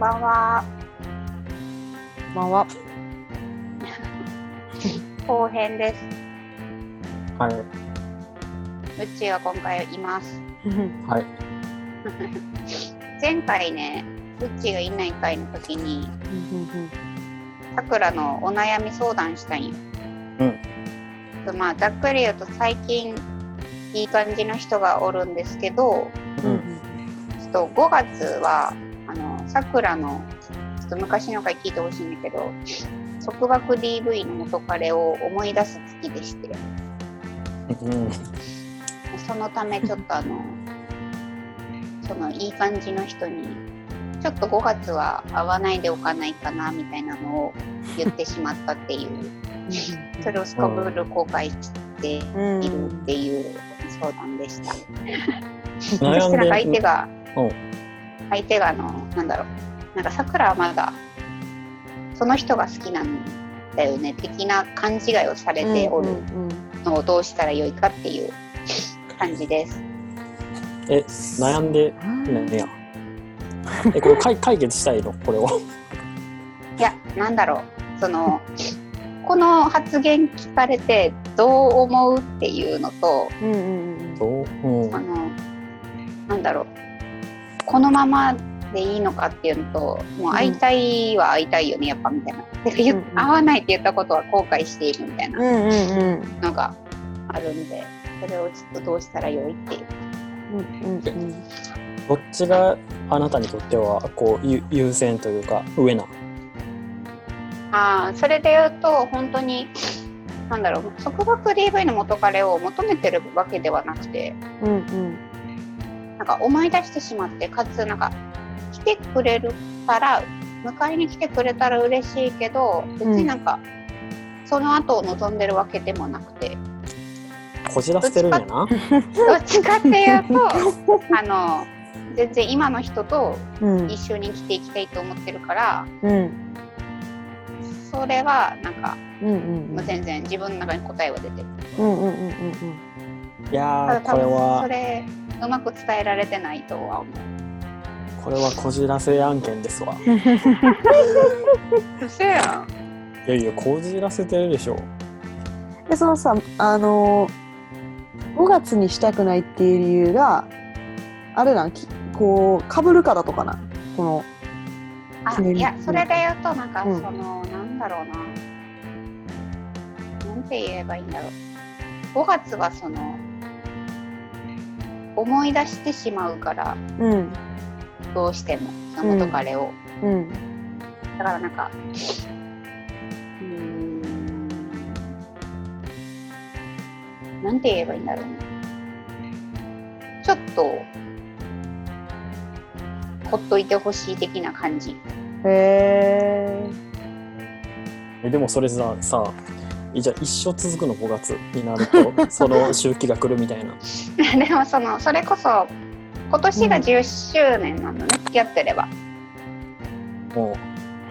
んばんは。こんばんは。後編です。はい。うちは今回います。はい。前回ね、うちがいない回の時に、さくらのお悩み相談したんよ。うん。まあ、ざっくり言うと最近、いい感じの人がおるんですけど、うん。ちょっと5月は、さくらの、ちょっと昔の回聞いてほしいんだけど、束縛 DV の元彼を思い出す月でして、うん。そのためちょっとあの、そのいい感じの人に、ちょっと5月は会わないでおかないかなみたいなのを言ってしまったっていう、それをすこぶる後悔しているっていう相談でした。そしてなんか相手がうん、相手があの、なんだろう、なんかさくらはまだ、その人が好きなんだよね、的な勘違いをされておるのをどうしたらよいかっていう感じです。え、悩んでない。や。え、これ解解決したいの？これを。いや、なんだろう、その、この発言聞かれてどう思うっていうのと、どう？うん。あの、なんだろう、このままでいいのかっていうのと、もう会いたいは会いたいよね、やっぱみたいな。うんうん会わないって言ったことは後悔しているみたいなうんうんうん。のがあるんで、それをちょっとどうしたらよいっていう。うんうんどっちがあなたにとってはこうゆ優先というか上な。ああ、それで言うと、本当に、なんだろう、束縛 DV の元彼を求めてるわけではなくて、うんうん。なんか思い出してしまって、かつ、なんか、来てくれるから、迎えに来てくれたら嬉しいけど、別になんか、その後を望んでるわけでもなくて、こじらせてるんやな。どっちかっていうと、あの、全然今の人とうん一緒に生きていきたいと思ってるから、うんそれはなんか、うんもう全然自分の中に答えは出てる。うんうんうんうん。いたやこれはれ、うまく伝えられてないとは思う。これはこじらせ案件ですわ。嘘やん。いやいやこじらせてるでしょ。でそのさあの5月にしたくないっていう理由があれなん？きこうかぶるからとかなこのあいやそれで言うとなんかそうんの、なんだろうななんて言えばいいんだろう5月はその思い出してしまうからうん。どうしてもその元彼を、うん。だからなんかうーん。なんて言えばいいんだろうね。ちょっとほっといてほしい的な感じ。へええでもそれささえじゃあ一生続くの5月になると その周期が来るみたいな。でもそのそれこそ今年が10周年なのね、付き合ってれば。も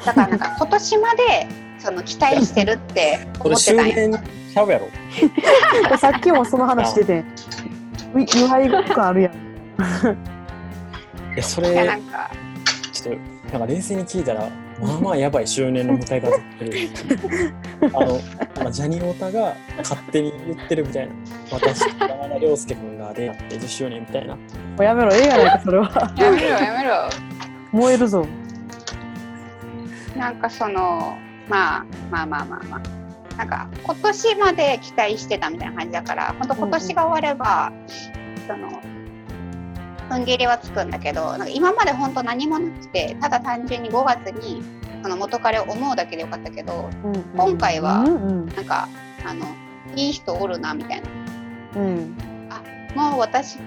だからなんか 今年までその期待してるって思ってたんよ周年ちゃうやろ。さっきもその話しててう祝い感あるやん。いやなれんか。ちょっとなんか冷静に聞いたらまあまあやばい周年の迎え方ってる。あのまあジャニオタが勝手に言ってるみたいな。私山田涼介君が出会って10周年みたいな。もうやめろええやないかそれはやめろやめろ燃えるぞなんかそのまあまあまあまあまあなんか今年まで期待してたみたいな感じだから本当今年が終われば、その踏ん切りはつくんだけどなんか今まで本当何もなくてただ単純に5月にその元彼を思うだけでよかったけど今回はうんうん。なんかあのいい人おるなみたいな。うん。もう私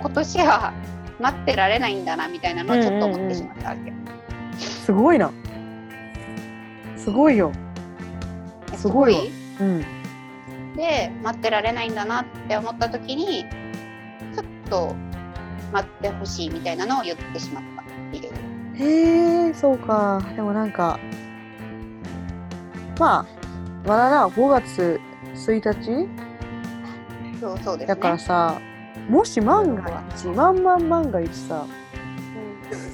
今年は待ってられないんだなみたいなのをちょっと思ってしまったわけ、すごいな。すごいよ。えすごい？うん。で待ってられないんだなって思った時にちょっと待ってほしいみたいなのを言ってしまったっていうへえそうかでもなんかまあまだな5月1日？そうそうですねだからさもし万が一万万万が一さ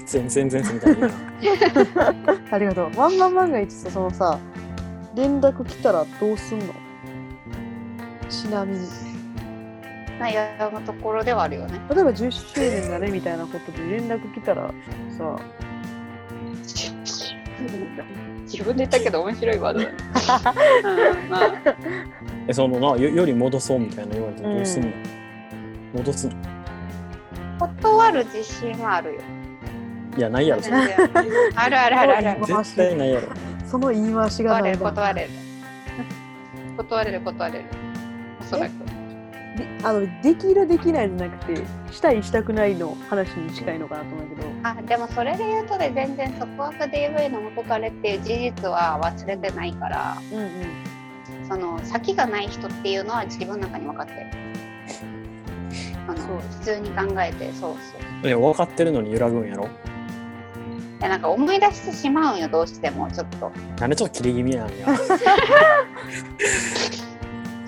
全然全然みたいな。ありがとう。ワンマン万が一さ、そのさ、連絡来たらどうすんの？ちなみに。悩むところではあるよね。例えば10周年だねみたいなことで連絡来たらさ、自分で言ったけど面白いワードだね。う んまあ、え、そのな、よより戻そうみたいな言われたらどうすんの、戻すの？断る自信はあるよ。いや、ないやろ、それあるあるあるあるある。絶対ないやろ。その言い回しが断れるないの断れる。断れる断れる。おそらく。であのできるできないじゃなくてしたいしたくないの話に近いのかなと思うけどあでもそれで言うとね全然束縛 DV の元彼っていう事実は忘れてないからうんうんその先がない人っていうのは自分の中に分かってる。あのそう普通に考えてそうそう。いや、分かってるのに揺らぐんやろ。いやなんか思い出してしまうんよどうしてもちょっと。なんでちょっと切れ気味なんや。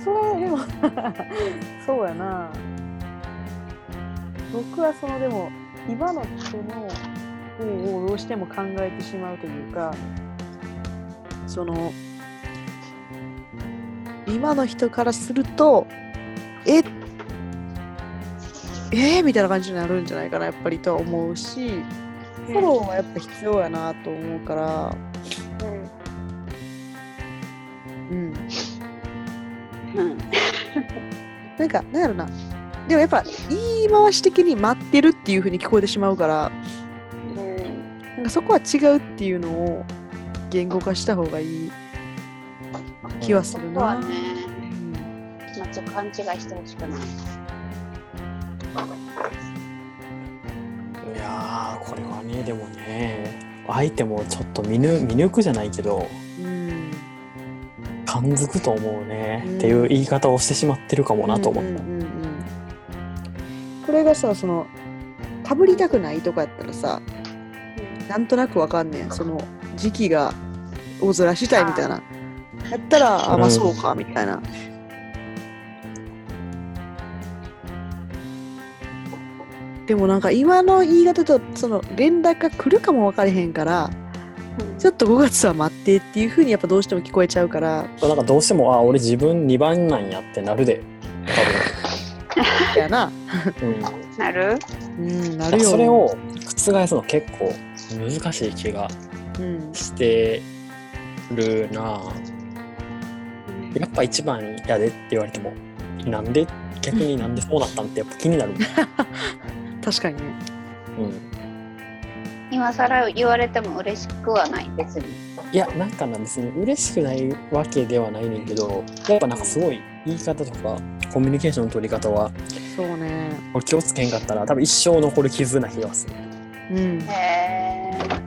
それでもそうやな。僕はそのでも今の人の方をどうしても考えてしまうというかその今の人からするとええー、みたいな感じになるんじゃないかなやっぱりとは思うしフォローはやっぱ必要やなと思うからなんか、なんやろな。でもやっぱ、言い回し的に待ってるっていう風に聞こえてしまうから、うんなんかそこは違うっていうのを言語化した方がいい気はするな。そこはねうんまあちょっと勘違いしてほしくない。いやー、これはね、でもね、相手もちょっと見ぬ見抜くじゃないけど、うん。感づくと思うね、うんっていう言い方をしてしまってるかもなと思った。うんうんうんうんこれがさ、その、かぶりたくないとかやったらさ、なんとなくわかんねん。その、時期が大面したいみたいな。やったら、あ、まあうんそうか、みたいな。でもなんか今の言い方とその連絡が来るかも分かれへんからうんちょっと5月は待ってっていう風にやっぱどうしても聞こえちゃうから。なんかどうしても、あ、俺自分2番なんやってなるで、やな。うん。なる？うんなるよ。それを覆すの結構難しい気がうん。してるな。やっぱ一番やでって言われてもなんで？逆になんでそうなったんってやっぱ気になる、確かにね。うん、今更言われても嬉しくはない別に。いやなんかな別に嬉しくないわけではないねんけどやっぱなんかすごい言い方とかコミュニケーションの取り方はそうねこれ気をつけへんかったら多分一生残る傷な気がするうんへえ。ね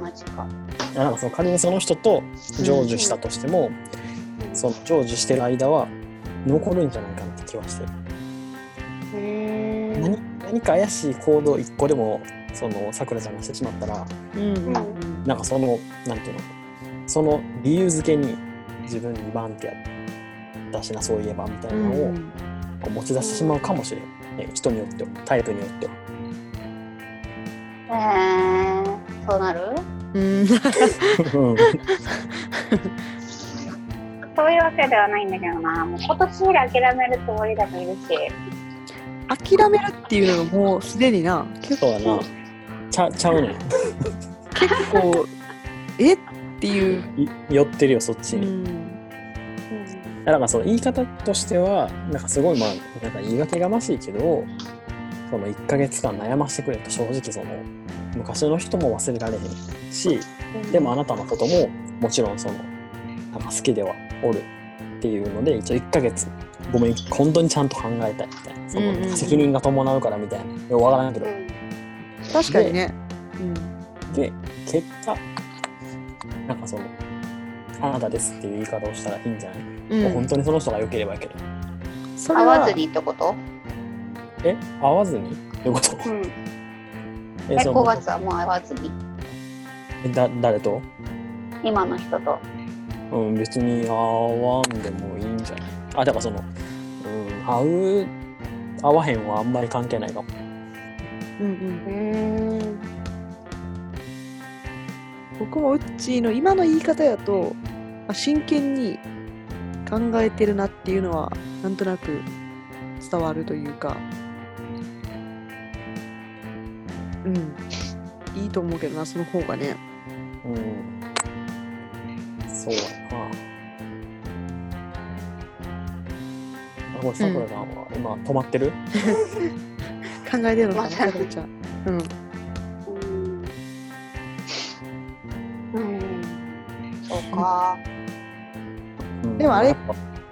マジか。なんかその仮にその人と成就したとしても、その成就してる間は残るんじゃないかなって気はしてる。何何か怪しい行動一個でもそのさくらちゃんがしてしまったらうんうんなんかそのなんていうの？その理由付けに自分にバンってやったしなそういえばみたいなのをうんこう持ち出してしまうかもしれん、ね、人によってはタイプによっては。へえ。そうなる？うんうん そういうわけではないんだけどな。もう今年で諦めるつもりでもいるし。諦めるっていうのがもうすでにな結そうやなちゃちゃうね構え？っていう、寄ってるよそっちうに。ん、だからその言い方としてはなんかすごいまあなんか言い訳がましいけどその1ヶ月間悩ましてくれと正直その昔の人も忘れられへんしでもあなたのことももちろんそのなんか好きではおるっていうので一応1ヶ月ごめん本当にちゃんと考えたいみたいな。そのうんうんうん。責任が伴うからみたいな。よくわからんけど。うん確かにね、うん、で結果なんかそのあなたですっていう言い方をしたらいいんじゃない、うん。本当にその人が良ければいいけど。それは会わずにってこと？え？会わずに？どういうこと？うん。え、えその5月はもう会わずに。えだ誰と？今の人と。うん別に会わんでもいいんじゃない？あだからそのうん会う会わへんはあんまり関係ないかもうんうん。僕もウッチーの今の言い方やと、まあ、真剣に考えてるなっていうのはなんとなく伝わるというか。うん。いいと思うけどなその方がね。うん。そうやな。あ、これ、さくらさんは今止まってる、考えてるのかなまあさくらちゃんうん。うん、うん、そうか。うん。でもあれ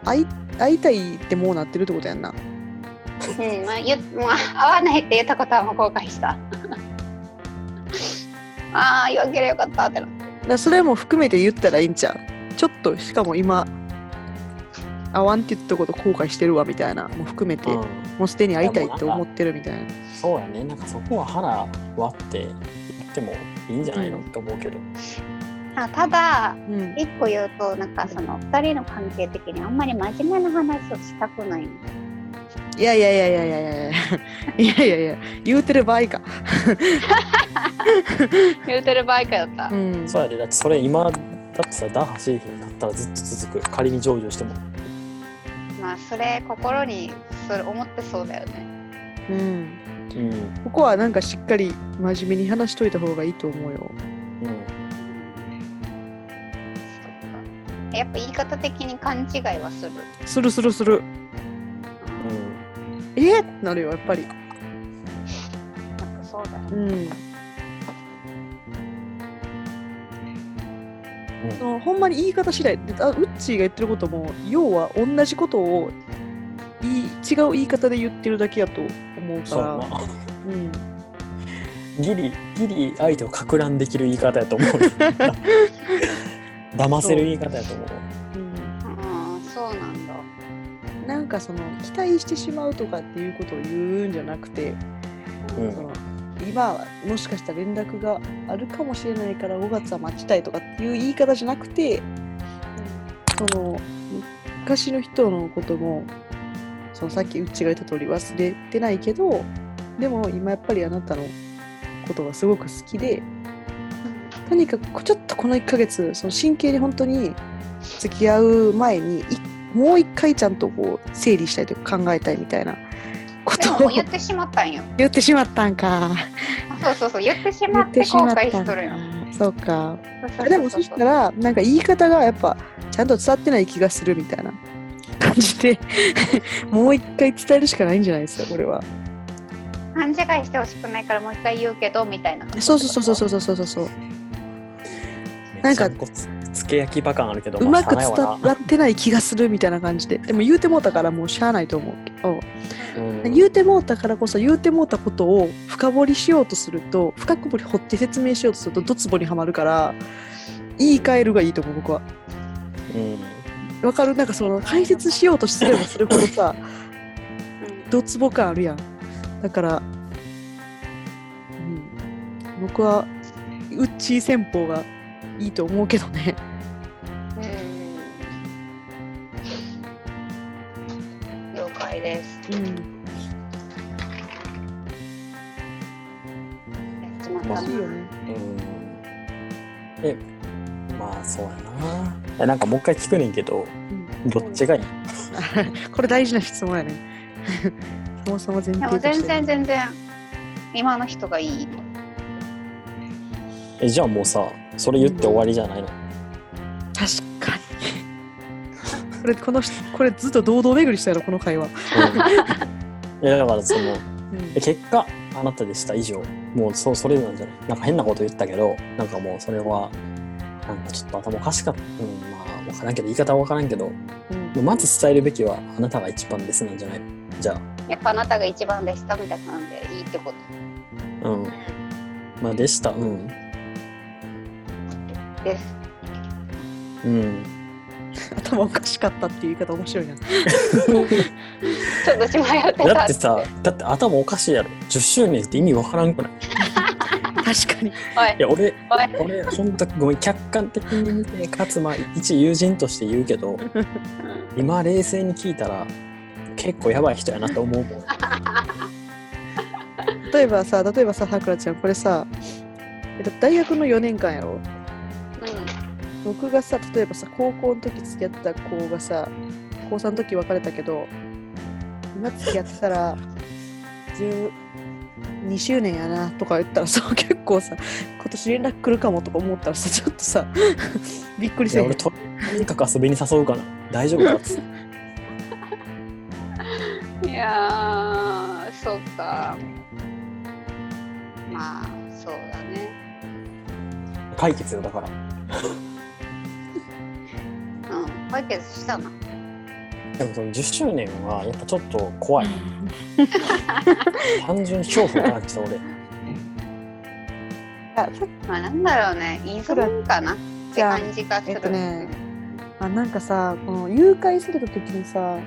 会い会いたいってもうなってるってことやんな。うん、まあ、ゆ、まあ、合わないって言ったことはもう後悔した。ああ、言わんけりゃよかったってな。だからそれも含めて言ったらいいんちゃう。ちょっとしかも今会わんって言ったこと後悔してるわみたいな。も含めて、うんもうすでに会いたいって思ってるみたいな。そうやね。なんかそこは腹割って言ってもいいんじゃないの、って思うけど。あただ、うん、一個言うとなんかその2人の関係的にあんまり真面目な話をしたくない。いやいやいやいやいやいやいや。いやいや言うてる場合か。言うてる場合かやった、うん、そうやで。だってそれ今だってさ打破製になったらずっと続く。仮に成就しても。まあ、それ心にそれ思ってそうだよね。うんうん。ここはなんかしっかり真面目に話しといた方がいいと思うようん。そっかやっぱ言い方的に勘違いはする。するするするうん。え？っってなるよやっぱりなんかそうだよね。うんそのほんまに言い方次第であウッチーが言ってることも要は同じことを言い違う言い方で言ってるだけやと思うからそう。うんギリ、ギリ相手をかく乱できる言い方やと思う。騙せる言い方やと思う。そうなんだ。なんかその期待してしまうとかっていうことを言うんじゃなくて、うんその今もしかしたら連絡があるかもしれないから5月は待ちたいとかっていう言い方じゃなくてその昔の人のこともそのさっきうちが言った通り忘れてないけどでも今やっぱりあなたのことがすごく好きでとにかくちょっとこの1ヶ月その真剣に本当に付き合う前にもう一回ちゃんとこう整理したいとか考えたいみたいなことを言ってしまったんよ。言ってしまったんか。あそうそうそう、言ってしま言って後悔しとるよ。か。そうか。でもそしたらなんか言い方がやっぱちゃんと伝わってない気がするみたいな感じで もう一回伝えるしかないんじゃないですかこれは。勘違いしてほしくないからもう一回言うけどみたいな。そうそうそうそうそうそうそうそう。なんかつつけ焼きバカンあるけど、うまく伝わわってない気がするみたいな感じででも言うてもうたからもうしゃあないと思うけど、なうん。言うてもうたからこそ言うてもうたことを深掘りしようとすると深く掘り掘って説明しようとするとドツボにはまるから言い換えるがいいと思う僕は。うん。わかる？なんかその解説しようとすればするほどさうん。ドツボ感あるやん。だから、うん、僕はウッチー戦法がいいと思うけどね。うん。了解です。うん。うん。えまあそうやな。えなんかもう一回聞くねんけどどっちがいい？これ大事な質問やね。そもそも前提でもとして。全然全然今の人がいい。えじゃあもうさそれ言って終わりじゃないの、確かに。これこの人これずっと堂々巡りしたやろこの会話、いやだからそのうん。え結果あなたでした以上。もうそそれなんじゃない？なんか変なこと言ったけどなんかもうそれはなんかちょっと頭おかしかった。うんまあ分からんけど言い方は分からんけど。うん。まず伝えるべきはあなたが一番ですなんじゃない？じゃやっぱあなたが一番でしたみたいな感じでいいってこと。あうん。まあでした。うんです。うん。頭おかしかったっていう言い方面白いな。ちょっとし迷ってた。だって。さだって頭おかしいやろ。10周年って意味分からんくない？確かに。おい。いや俺。俺本当ごめん客観的に見てかつまあ一友人として言うけど 今冷静に聞いたら結構やばい人やなと思うもん。例えばさ例えばささくらちゃんこれさえっと大学の4年間やろ？僕がさ例えばさ高校の時付き合った子がさ高3の時別れたけど今付き合ってたら12周年やなとか言ったらさ 結構さ今年連絡来るかもとか思ったらさちょっとさ びっくりせん俺と、とにかく遊びに誘うかな。大丈夫かって。いやーそうかまあそうだね解決よ、だから。うん解決したなでもその10周年はやっぱちょっと怖い。単純に恐怖が感じた俺。あさまあなんだろうね。依存かな？って感じがする。えっとねあなんかさこの誘拐された時にさ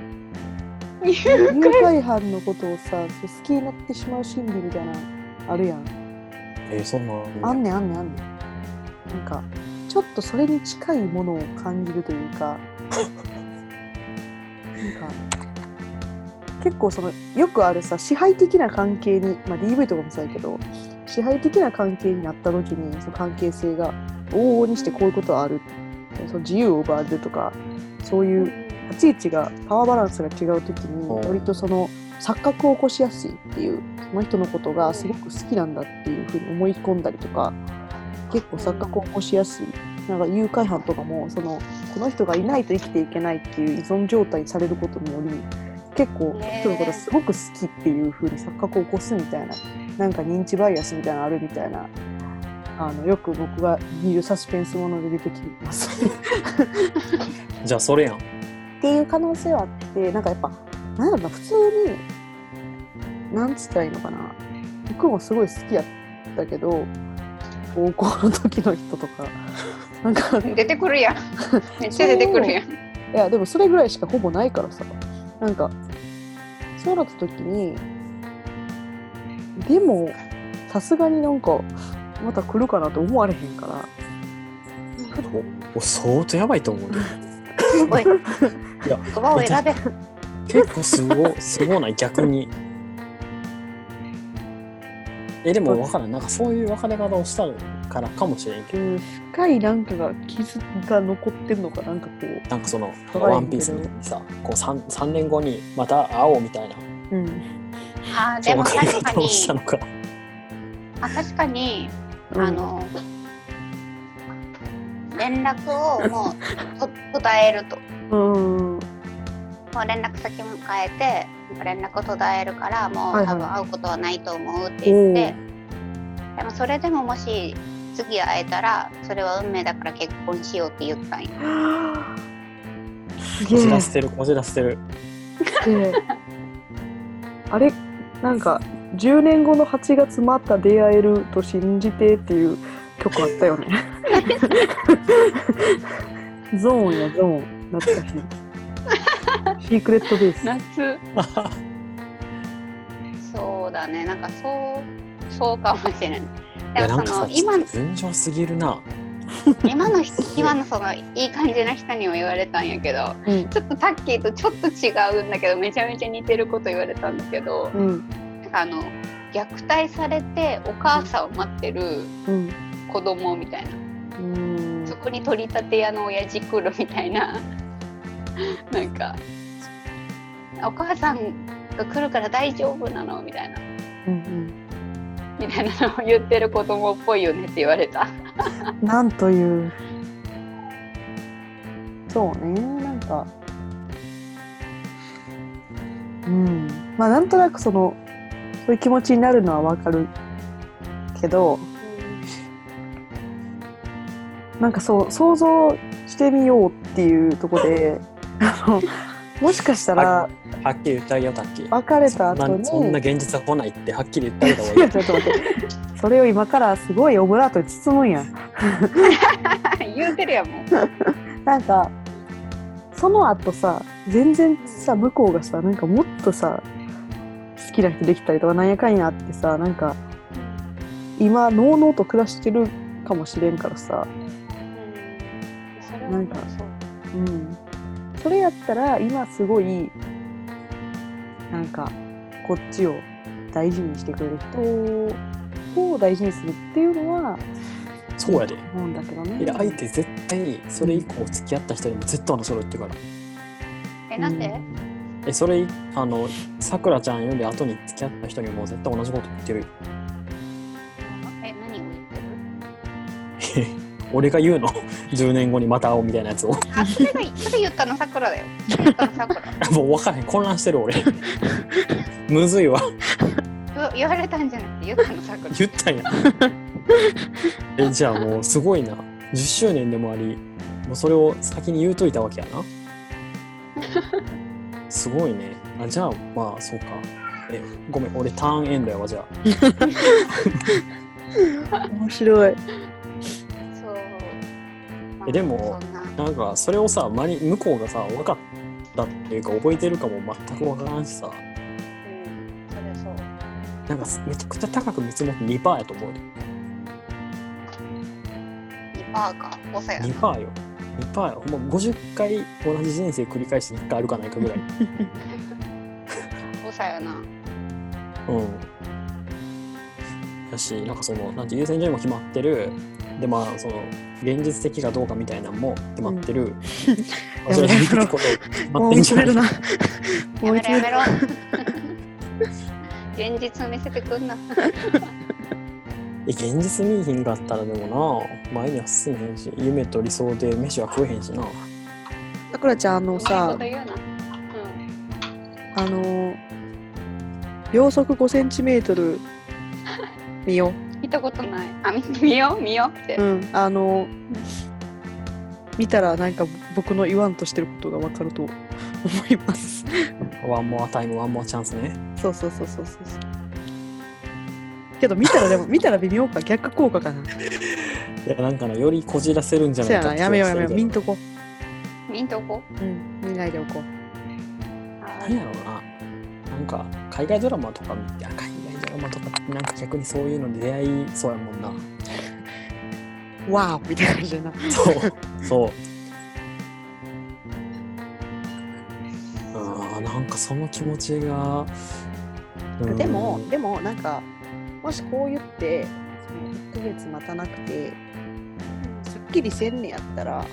誘拐？犯のことをさ好きになってしまう心理みたいなのあるやん。えー、そんなあんねんあんねんあんねん。なんかちょっとそれに近いものを感じるというかなんか結構そのよくあるさ支配的な関係に、まあ、DV とかもそうやけど支配的な関係になった時にその関係性が往々にしてこういうことはある。その自由を奪われるとかそういう立ち位置がパワーバランスが違う時にうん。割とその錯覚を起こしやすいっていうその人のことがすごく好きなんだっていうふうに思い込んだりとか結構錯覚を起こしやすいなんか誘拐犯とかもそのこの人がいないと生きていけないっていう依存状態にされることにより結構人のことがすごく好きっていうふうに錯覚を起こすみたいななんか認知バイアスみたいなのあるみたいなあのよく僕が見るサスペンスもので出てきます。じゃあそれやん。っていう可能性はあってなんかやっぱなんだろうな普通になんつったらいいのかな僕もすごい好きやったけど高校の時の人とか。なんか。い出てくるやん。めっちゃ出てくるやん。やでもそれぐらいしかほぼないからさ。なんかそうなった時にでもさすがになんかまた来るかなと思われへんから。おお相当やばいと思うで。おい。いや言葉を選べ。結構すごすごない？逆に。えでも分からん。なんかそういう別れ方をしたからかもしれんけど。うん深いなんかが傷が残ってるのかなんかこなんかそのワンピースみたいにさこう 3, 三年後にまた会おうみたいな。ううん。あーでも別れ確かに。方をしたのか。あ確かに。うんあの連絡をもうと途絶えると。うん。もう連絡先も変えて連絡を途絶えるからもはいはい。う多分会うことはないと思うって言って、でもそれでももし次会えたらそれは運命だから結婚しようって言ったんよ。すげえ。こじらせてるこじらせてる。であれなんか10年後の8月また出会えると信じてっていう曲あったよね。ゾーンやゾーン。懐かしい シークレットベース。夏。そうだね。なんかそうそうかもしれない。いでもその今純情すぎるな。今の人今のそのいい感じな人にも言われたんやけどうん。ちょっとタッキーとちょっと違うんだけどめちゃめちゃ似てること言われたんだけどうん。あの虐待されてお母さんを待ってるうん。子供みたいな。うん。そこに取り立て屋の親父来るみたいな なんかお母さんが来るから大丈夫なの？みたいな。うんみたいなのを言ってる子供っぽいよねって言われた。う んなんという。そうね。なんか。うん。まあなんとなくそのそういう気持ちになるのはわかるけどなんかそう想像してみようっていうところで もしかしたらはっきり言ってあげようタッキー。別れた後そんなにそんな現実は来ないってはっきり言ってあげた方がいい。ちょっと待ってそれを今からすごいオブラートに包むんや 言うてるやんもう。なんかその後さ全然さ向こうがさなんかもっとさ好きな人できたりとかなんやかんやあってさなんか今のうのうと暮らしてるかもしれんからさなんかそううんそれやったら今すごいなんかこっちを大事にしてくれる人を大事にするっていうのはそうやで。思うんだけどね。で相手絶対それ以降付き合った人にも絶対同じこと言ってるから。え、なんで、え、それ、あの、さくらちゃんより後に付き合った人にも絶対同じこと言ってるよ。え、何を言ってる？俺が言うの ?10 年後にまた会おうみたいなやつを。あ、それが、それ言ったのさくらだよ。言ったのさくら。もう分からへん。混乱してる俺。むずいわ。言言われたんじゃなくて言ったのさくら。言ったんや。え、じゃあもうすごいな。10周年でもあり、もうそれを先に言うといたわけやな。すごいね。あじゃあまあそうか。え、ごめん、俺ターンエンドやわ、じゃあ。面白い。えでもななんかそれをさ、まに向こうがさ、分かったっていうか覚えてるかも全く分からんしさ、うん、それそう。なんかめちゃくちゃ高く見積もって2%やと思うで。2%か。誤差やな。2%よ。2%よ。もう50回同じ人生繰り返して1回あるかないかぐらい。誤差やな。うん。だし、なんかその、なんて優先順位も決まってる。で、まあ、その、現実的かどうかみたいなのも決まってる。うってんじゃない見つめるな。やもう見つめろやめろ。現実見せてくんな。え現実見えひんかったらでもな、前には進めへんし、夢と理想で飯は食えへんしな。さくらちゃん、あのさうな。あの、秒速5センチメートル見ようたことない。あ、見見よう見ようって。う。うん。あの、見たらなんか僕の言わんとしてることがわかると思います。 One more time、One more chance ね。そうそうそうそうそうそう。けど見たらでも 見たら微妙か逆効果かな。いや、なんかな、よりこじらせるんじゃな、ないかってやめようやめよう。見んとこ。見んとこ？うん、見ないでおこう。あ何やろうな。なんか、海外ドラマとか見て、あ海マとかってなんか逆にそういうので出会いそうやもんな。わーみたいな感じでな。そう、そう。あーなんかその気持ちが。うんでも、でもなんか、もしこう言って、その1ヶ月待たなくて、すっきりせんねやったら、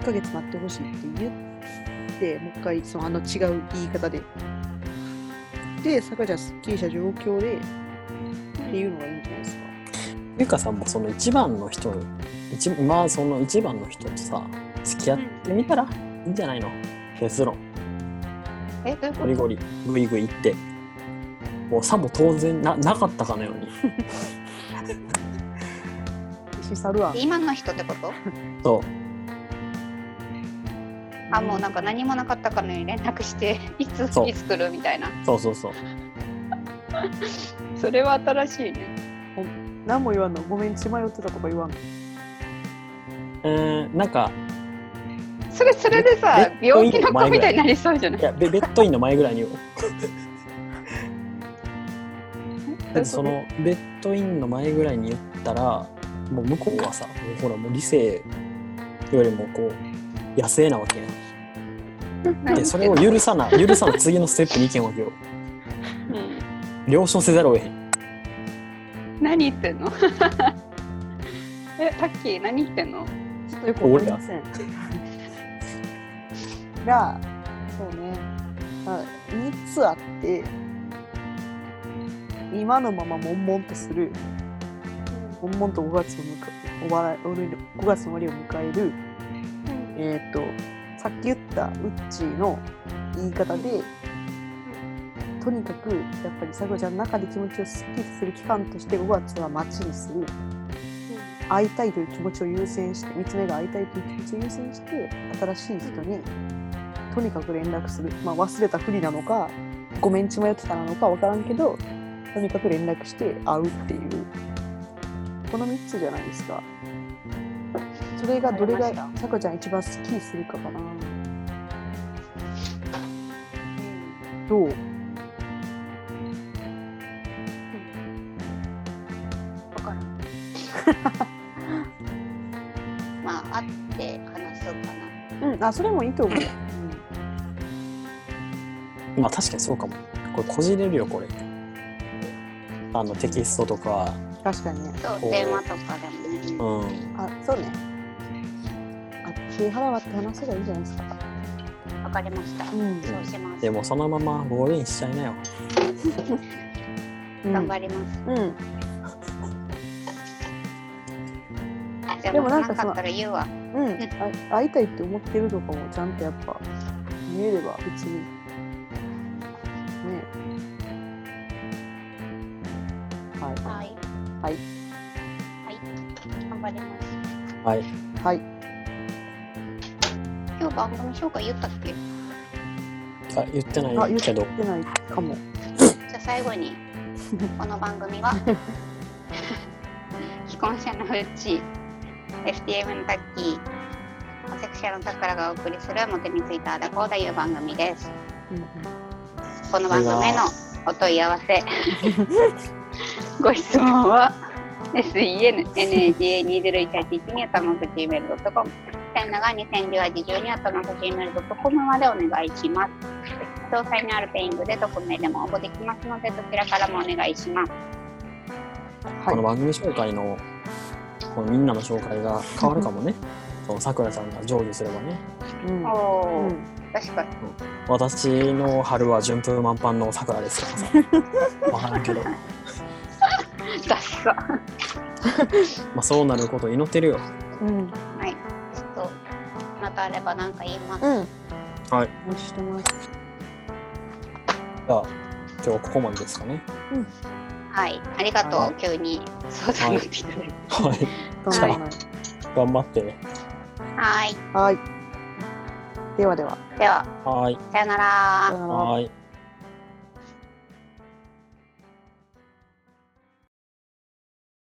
1ヶ月待ってほしいって言って、もう一回そのあの違う言い方で。で、さかちゃんすっきりした状況でっていうのがいいんじゃないですか。ゆかさんもその一番の人、一まあその一番の人とさ、付き合ってみたらいいんじゃないの？結論。え、どういうこと？ゴリゴリ、グイグイいって。もうさも当然ななかったかのように。今の人ってこと？そう。あ、もうなんか何もなかったかのように連絡して、いつ、いつ来るみたいな。そうそうそう。それは新しいね。何も言わんの？ごめん、血迷ってたとか言わんの？えー、なんか、それ、それでさ、え病気の子みたいになりそうじゃない？いやベベッドインの前ぐらいに言おう。だってそのベッドインの前ぐらいに言ったらもう向こうはさもうほらもう理性よりもこう野生なわけ。やんでそれを許さな 許さな次のステップに行けんわけよ。うん。了承せざるを得へん。何言ってんの？え、タッキー何言ってんの？ちょっとよくわかりません。が、そうね、まあ、3つあって、今のまま悶々とする、悶々と5月を迎え、お笑い5月の終わりを迎える、えっ、と、さっき言ったウッチーの言い方で、とにかくやっぱりさくらちゃんの中で気持ちをすっきりする期間として5月は待ちにする。会いたいという気持ちを優先して3つ目が会いたいという気持ちを優先して新しい人にとにかく連絡する、まあ、忘れたふりなのかごめんち迷ってたなのか分からんけどとにかく連絡して会うっていう。この3つじゃないですか。それがどれがさくらちゃん一番スッキリするかかなどう？わからん。まあ、会って話そうかな。うんあそれもいいと思う、うんまあ確かにそうかもこれこじれるよこれあのテキストとか確かにね。そう電話とかでもね。うん。あ、そうね。あ、手払わって話せばいいじゃないですか。わかりました。うんそうします。でもそのままゴールインしちゃいなよ。頑張ります。うん。ででもなかそのもなんんかったら言うわ。うん。あ会いたいって思ってるとかもちゃんとやっぱ見えれば別に。ね。はい。はい。はい。はい。頑張ります。はい。はい。番組紹介言ったっけ？あ、言ってなあ、言っい。けど。てないかも。じゃあ最後に この番組は？既婚者のうち FTM のタッキーホセクシャルのタがお送りするモテについたあだこうだいう番組です。うんうんこの番組へのお問い合わせ ご質問は sennaga2018 にあたまく gmail.com 千長2018あたまく gmail.com までお願いします詳細のあるペイングで匿名でも応募できますのでどちらからもお願いしますこの番組紹介の、このみんなの紹介が変わるかもね。そのさくらさんが上下すればね。うん。おお、うん確かに私の春は順風満帆のさくらですからさ。わからんけど。ダッサまあそうなることを祈ってるよ。うん。はいちょっとあれば何か言います、うん。はい。お待ちしてます。じゃあ、今日はここまでですかね。はいありがとう、はい急に相談が来てはい。とんでもない。頑張って。はいはい。ではでは。でははい。さよならさよならはい。